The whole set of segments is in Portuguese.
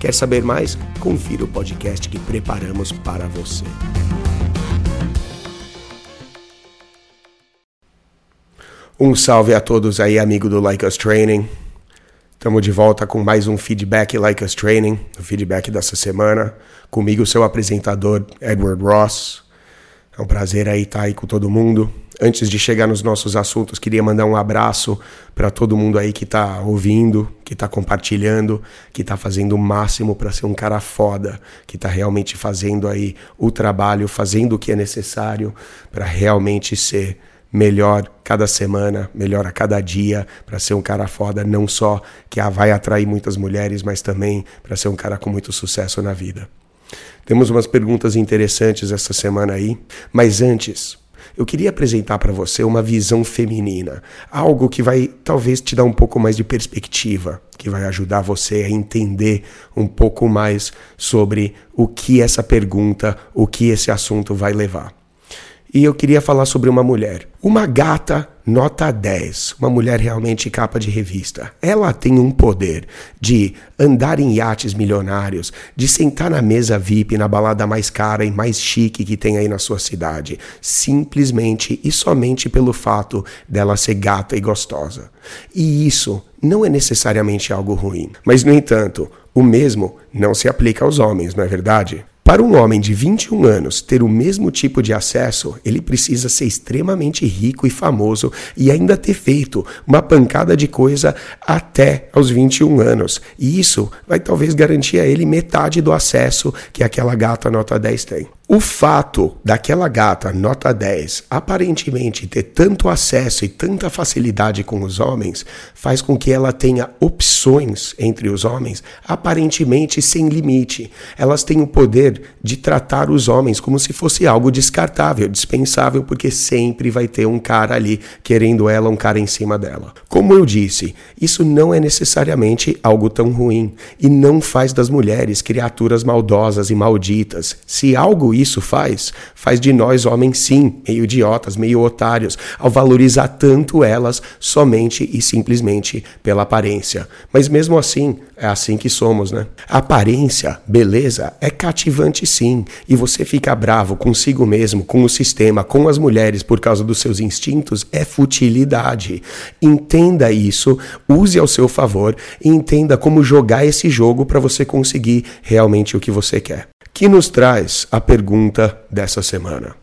Quer saber mais? Confira o podcast que preparamos para você. Um salve a todos aí, amigo do Like Us Training. Estamos de volta com mais um feedback Like Us Training, o feedback dessa semana. Comigo, seu apresentador, Edward Ross. É um prazer aí estar aí com todo mundo. Antes de chegar nos nossos assuntos, queria mandar um abraço para todo mundo aí que está ouvindo, que está compartilhando, que está fazendo o máximo para ser um cara foda, que está realmente fazendo aí o trabalho, fazendo o que é necessário para realmente ser melhor cada semana, melhor a cada dia, para ser um cara foda, não só que vai atrair muitas mulheres, mas também para ser um cara com muito sucesso na vida. Temos umas perguntas interessantes essa semana aí, mas antes, eu queria apresentar para você uma visão feminina, algo que vai talvez te dar um pouco mais de perspectiva, que vai ajudar você a entender um pouco mais sobre o que essa pergunta, o que esse assunto vai levar. E eu queria falar sobre uma mulher. Uma gata nota 10, uma mulher realmente capa de revista. Ela tem um poder de andar em iates milionários, de sentar na mesa VIP na balada mais cara e mais chique que tem aí na sua cidade, simplesmente e somente pelo fato dela ser gata e gostosa. E isso não é necessariamente algo ruim. Mas, no entanto, o mesmo não se aplica aos homens, não é verdade? Para um homem de 21 anos ter o mesmo tipo de acesso, ele precisa ser extremamente rico e famoso e ainda ter feito uma pancada de coisa até aos 21 anos. E isso vai talvez garantir a ele metade do acesso que aquela gata nota 10 tem. O fato daquela gata nota 10 aparentemente ter tanto acesso e tanta facilidade com os homens faz com que ela tenha opções entre os homens aparentemente sem limite. Elas têm o poder de tratar os homens como se fosse algo descartável, dispensável, porque sempre vai ter um cara ali querendo ela, um cara em cima dela. Como eu disse, isso não é necessariamente algo tão ruim e não faz das mulheres criaturas maldosas e malditas. Se algo isso faz? Faz de nós homens, sim, meio idiotas, meio otários, ao valorizar tanto elas somente e simplesmente pela aparência. Mas mesmo assim, é assim que somos, né? Aparência, beleza, é cativante sim, e você fica bravo consigo mesmo, com o sistema, com as mulheres por causa dos seus instintos, é futilidade. Entenda isso, use ao seu favor e entenda como jogar esse jogo para você conseguir realmente o que você quer que nos traz a pergunta dessa semana.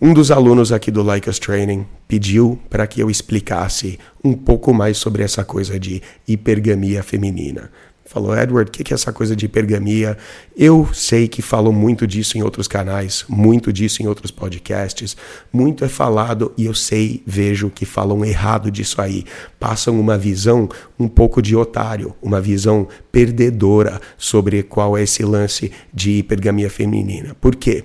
Um dos alunos aqui do Like Us Training pediu para que eu explicasse um pouco mais sobre essa coisa de hipergamia feminina. Falou, Edward, o que é essa coisa de hipergamia? Eu sei que falo muito disso em outros canais, muito disso em outros podcasts, muito é falado e eu sei, vejo que falam errado disso aí. Passam uma visão um pouco de otário, uma visão perdedora sobre qual é esse lance de hipergamia feminina. Por quê?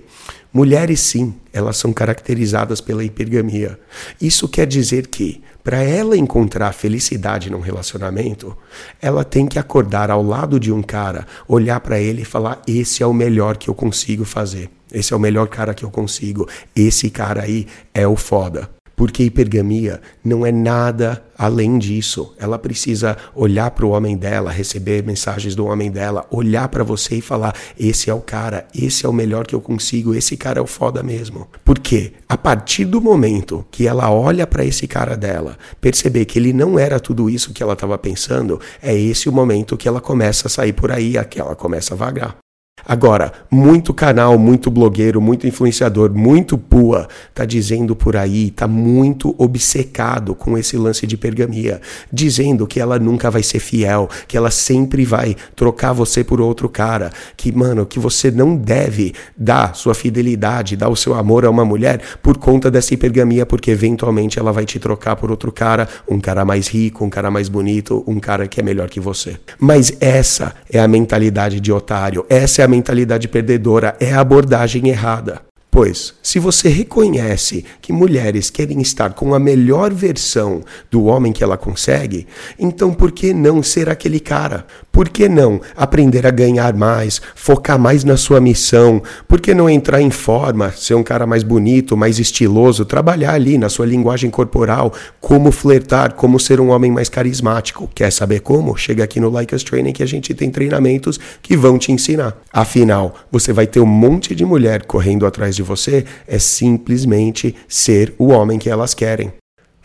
Mulheres, sim, elas são caracterizadas pela hipergamia. Isso quer dizer que, para ela encontrar felicidade num relacionamento, ela tem que acordar ao lado de um cara, olhar para ele e falar: esse é o melhor que eu consigo fazer. Esse é o melhor cara que eu consigo. Esse cara aí é o foda. Porque hipergamia não é nada além disso. Ela precisa olhar para o homem dela, receber mensagens do homem dela, olhar para você e falar: esse é o cara, esse é o melhor que eu consigo, esse cara é o foda mesmo. Porque a partir do momento que ela olha para esse cara dela, perceber que ele não era tudo isso que ela estava pensando, é esse o momento que ela começa a sair por aí, que ela começa a vagar. Agora, muito canal, muito blogueiro, muito influenciador, muito pua tá dizendo por aí, tá muito obcecado com esse lance de pergamia, dizendo que ela nunca vai ser fiel, que ela sempre vai trocar você por outro cara, que mano, que você não deve dar sua fidelidade, dar o seu amor a uma mulher por conta dessa hipergamia, porque eventualmente ela vai te trocar por outro cara, um cara mais rico, um cara mais bonito, um cara que é melhor que você. Mas essa é a mentalidade de otário, essa é a mentalidade perdedora, é a abordagem errada. Pois, se você reconhece que mulheres querem estar com a melhor versão do homem que ela consegue, então por que não ser aquele cara? Por que não aprender a ganhar mais, focar mais na sua missão? Por que não entrar em forma, ser um cara mais bonito, mais estiloso, trabalhar ali na sua linguagem corporal, como flertar, como ser um homem mais carismático? Quer saber como? Chega aqui no Like Us Training que a gente tem treinamentos que vão te ensinar. Afinal, você vai ter um monte de mulher correndo atrás de você é simplesmente ser o homem que elas querem.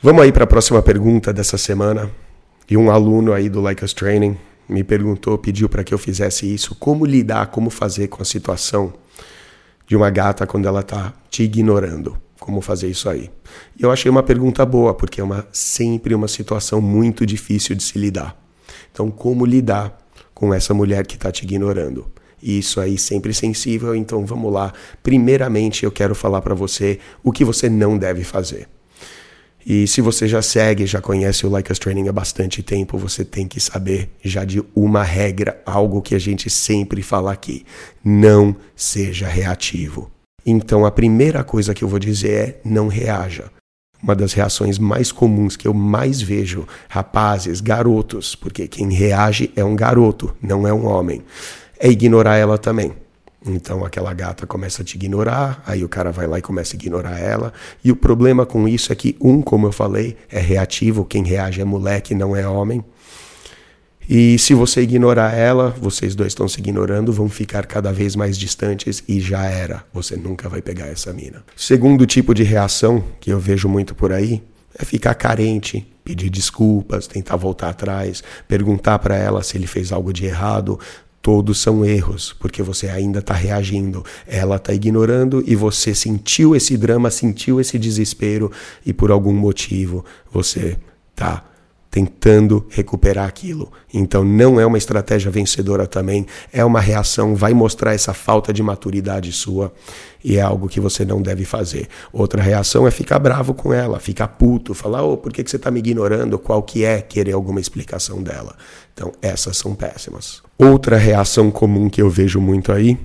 Vamos aí para a próxima pergunta dessa semana. E um aluno aí do Like Us Training me perguntou, pediu para que eu fizesse isso, como lidar, como fazer com a situação de uma gata quando ela está te ignorando. Como fazer isso aí? E eu achei uma pergunta boa, porque é uma, sempre uma situação muito difícil de se lidar. Então, como lidar com essa mulher que está te ignorando? Isso aí sempre sensível, então vamos lá. Primeiramente, eu quero falar para você o que você não deve fazer. E se você já segue, já conhece o Like Us Training há bastante tempo, você tem que saber já de uma regra, algo que a gente sempre fala aqui: não seja reativo. Então a primeira coisa que eu vou dizer é não reaja. Uma das reações mais comuns que eu mais vejo, rapazes, garotos, porque quem reage é um garoto, não é um homem é ignorar ela também. Então aquela gata começa a te ignorar, aí o cara vai lá e começa a ignorar ela. E o problema com isso é que, um, como eu falei, é reativo, quem reage é moleque, não é homem. E se você ignorar ela, vocês dois estão se ignorando, vão ficar cada vez mais distantes e já era. Você nunca vai pegar essa mina. Segundo tipo de reação que eu vejo muito por aí é ficar carente, pedir desculpas, tentar voltar atrás, perguntar para ela se ele fez algo de errado, Todos são erros, porque você ainda está reagindo. Ela está ignorando e você sentiu esse drama, sentiu esse desespero e por algum motivo você está tentando recuperar aquilo. Então não é uma estratégia vencedora também, é uma reação, vai mostrar essa falta de maturidade sua e é algo que você não deve fazer. Outra reação é ficar bravo com ela, ficar puto, falar, oh, por que, que você está me ignorando? Qual que é querer alguma explicação dela? Então essas são péssimas. Outra reação comum que eu vejo muito aí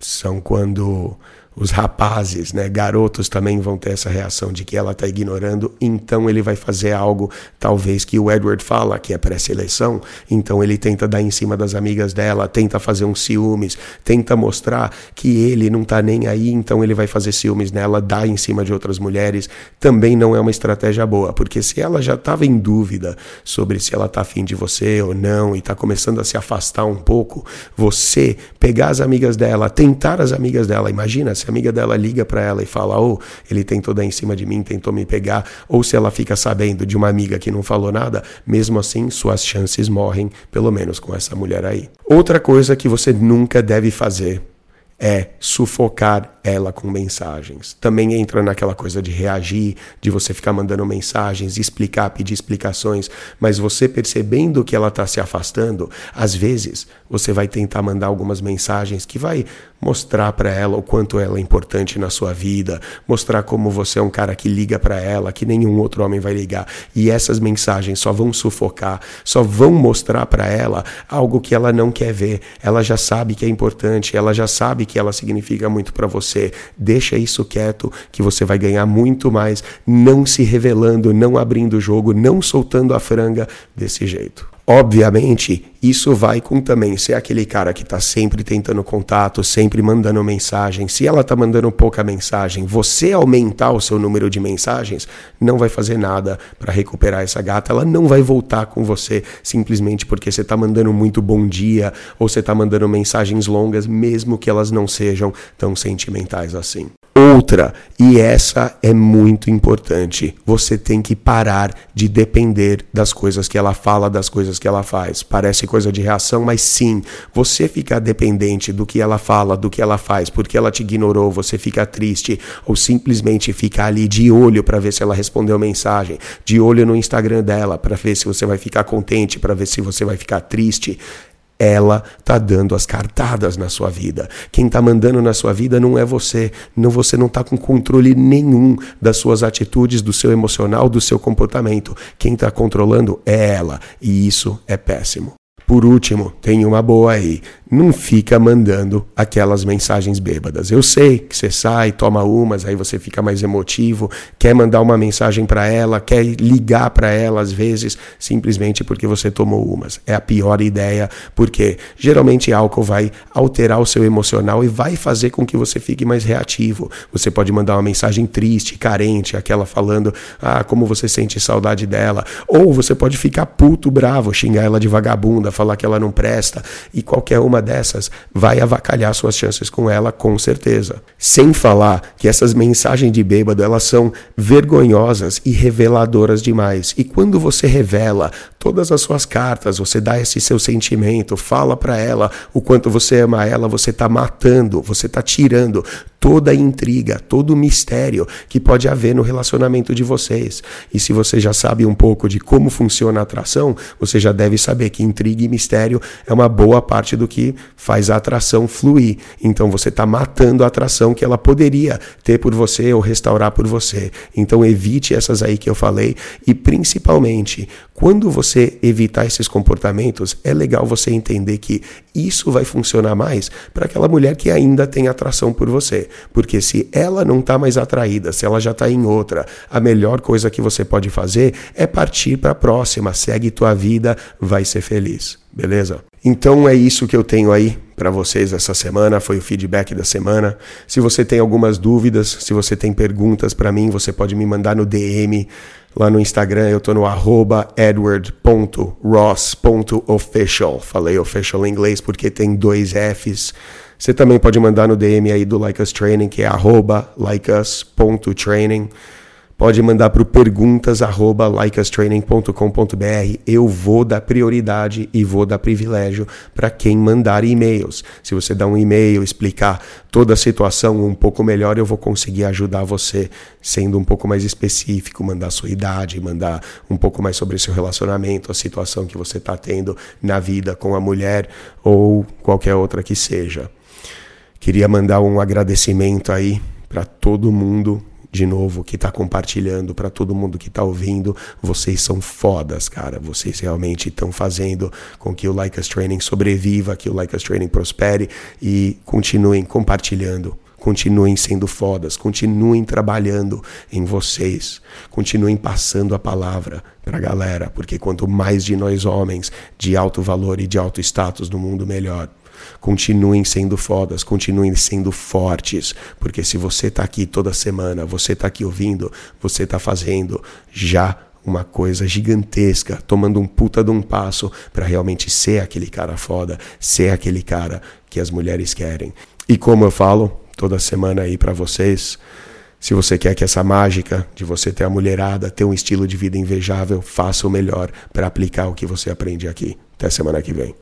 são quando os rapazes, né, garotos também vão ter essa reação de que ela está ignorando, então ele vai fazer algo, talvez que o Edward fala que é pré-seleção, então ele tenta dar em cima das amigas dela, tenta fazer uns ciúmes, tenta mostrar que ele não está nem aí, então ele vai fazer ciúmes nela, dar em cima de outras mulheres, também não é uma estratégia boa, porque se ela já estava em dúvida sobre se ela está afim de você ou não e está começando a se afastar um pouco, você pegar as amigas dela, tentar as amigas dela, imagina se a amiga dela liga para ela e fala, ou oh, ele tentou dar em cima de mim, tentou me pegar, ou se ela fica sabendo de uma amiga que não falou nada, mesmo assim suas chances morrem, pelo menos com essa mulher aí. Outra coisa que você nunca deve fazer é sufocar ela com mensagens. Também entra naquela coisa de reagir, de você ficar mandando mensagens, explicar, pedir explicações, mas você percebendo que ela está se afastando, às vezes você vai tentar mandar algumas mensagens que vai mostrar para ela o quanto ela é importante na sua vida, mostrar como você é um cara que liga para ela, que nenhum outro homem vai ligar. E essas mensagens só vão sufocar, só vão mostrar para ela algo que ela não quer ver. Ela já sabe que é importante, ela já sabe que ela significa muito para você. Deixa isso quieto, que você vai ganhar muito mais não se revelando, não abrindo o jogo, não soltando a franga desse jeito. Obviamente, isso vai com também ser aquele cara que está sempre tentando contato, sempre mandando mensagem. Se ela está mandando pouca mensagem, você aumentar o seu número de mensagens, não vai fazer nada para recuperar essa gata. Ela não vai voltar com você simplesmente porque você está mandando muito bom dia ou você está mandando mensagens longas, mesmo que elas não sejam tão sentimentais assim. Outra, e essa é muito importante, você tem que parar de depender das coisas que ela fala, das coisas coisas que ela faz. Parece coisa de reação, mas sim, você ficar dependente do que ela fala, do que ela faz, porque ela te ignorou, você fica triste, ou simplesmente ficar ali de olho para ver se ela respondeu mensagem, de olho no Instagram dela para ver se você vai ficar contente, para ver se você vai ficar triste ela tá dando as cartadas na sua vida. Quem tá mandando na sua vida não é você. Não você não tá com controle nenhum das suas atitudes, do seu emocional, do seu comportamento. Quem tá controlando é ela, e isso é péssimo. Por último, tem uma boa aí não fica mandando aquelas mensagens bêbadas. Eu sei que você sai, toma umas, aí você fica mais emotivo, quer mandar uma mensagem para ela, quer ligar para ela às vezes, simplesmente porque você tomou umas. É a pior ideia, porque geralmente álcool vai alterar o seu emocional e vai fazer com que você fique mais reativo. Você pode mandar uma mensagem triste, carente, aquela falando, ah, como você sente saudade dela, ou você pode ficar puto, bravo, xingar ela de vagabunda, falar que ela não presta, e qualquer uma dessas vai avacalhar suas chances com ela, com certeza. Sem falar que essas mensagens de bêbado, elas são vergonhosas e reveladoras demais. E quando você revela todas as suas cartas, você dá esse seu sentimento, fala para ela o quanto você ama ela, você está matando, você está tirando toda a intriga, todo o mistério que pode haver no relacionamento de vocês. E se você já sabe um pouco de como funciona a atração, você já deve saber que intriga e mistério é uma boa parte do que faz a atração fluir. Então você está matando a atração que ela poderia ter por você ou restaurar por você. Então evite essas aí que eu falei e principalmente quando você evitar esses comportamentos, é legal você entender que isso vai funcionar mais para aquela mulher que ainda tem atração por você. Porque se ela não está mais atraída, se ela já está em outra, a melhor coisa que você pode fazer é partir para a próxima. Segue tua vida, vai ser feliz. Beleza? Então é isso que eu tenho aí para vocês essa semana, foi o feedback da semana. Se você tem algumas dúvidas, se você tem perguntas para mim, você pode me mandar no DM lá no Instagram. Eu tô no edward.ross.official. Falei official em inglês porque tem dois Fs. Você também pode mandar no DM aí do Like Us Training, que é arroba likeus.training. Pode mandar para o perguntas@likeustraining.com.br. Eu vou dar prioridade e vou dar privilégio para quem mandar e-mails. Se você dá um e-mail, explicar toda a situação um pouco melhor, eu vou conseguir ajudar você sendo um pouco mais específico, mandar sua idade, mandar um pouco mais sobre seu relacionamento, a situação que você está tendo na vida com a mulher ou qualquer outra que seja. Queria mandar um agradecimento aí para todo mundo de novo que está compartilhando, para todo mundo que está ouvindo. Vocês são fodas, cara. Vocês realmente estão fazendo com que o Like Us Training sobreviva, que o Like Us Training prospere e continuem compartilhando. Continuem sendo fodas, continuem trabalhando em vocês, continuem passando a palavra para a galera, porque quanto mais de nós homens de alto valor e de alto status no mundo, melhor. Continuem sendo fodas, continuem sendo fortes, porque se você está aqui toda semana, você está aqui ouvindo, você está fazendo já uma coisa gigantesca, tomando um puta de um passo para realmente ser aquele cara foda, ser aquele cara que as mulheres querem. E como eu falo toda semana aí para vocês, se você quer que essa mágica de você ter a mulherada, ter um estilo de vida invejável, faça o melhor para aplicar o que você aprende aqui. Até semana que vem.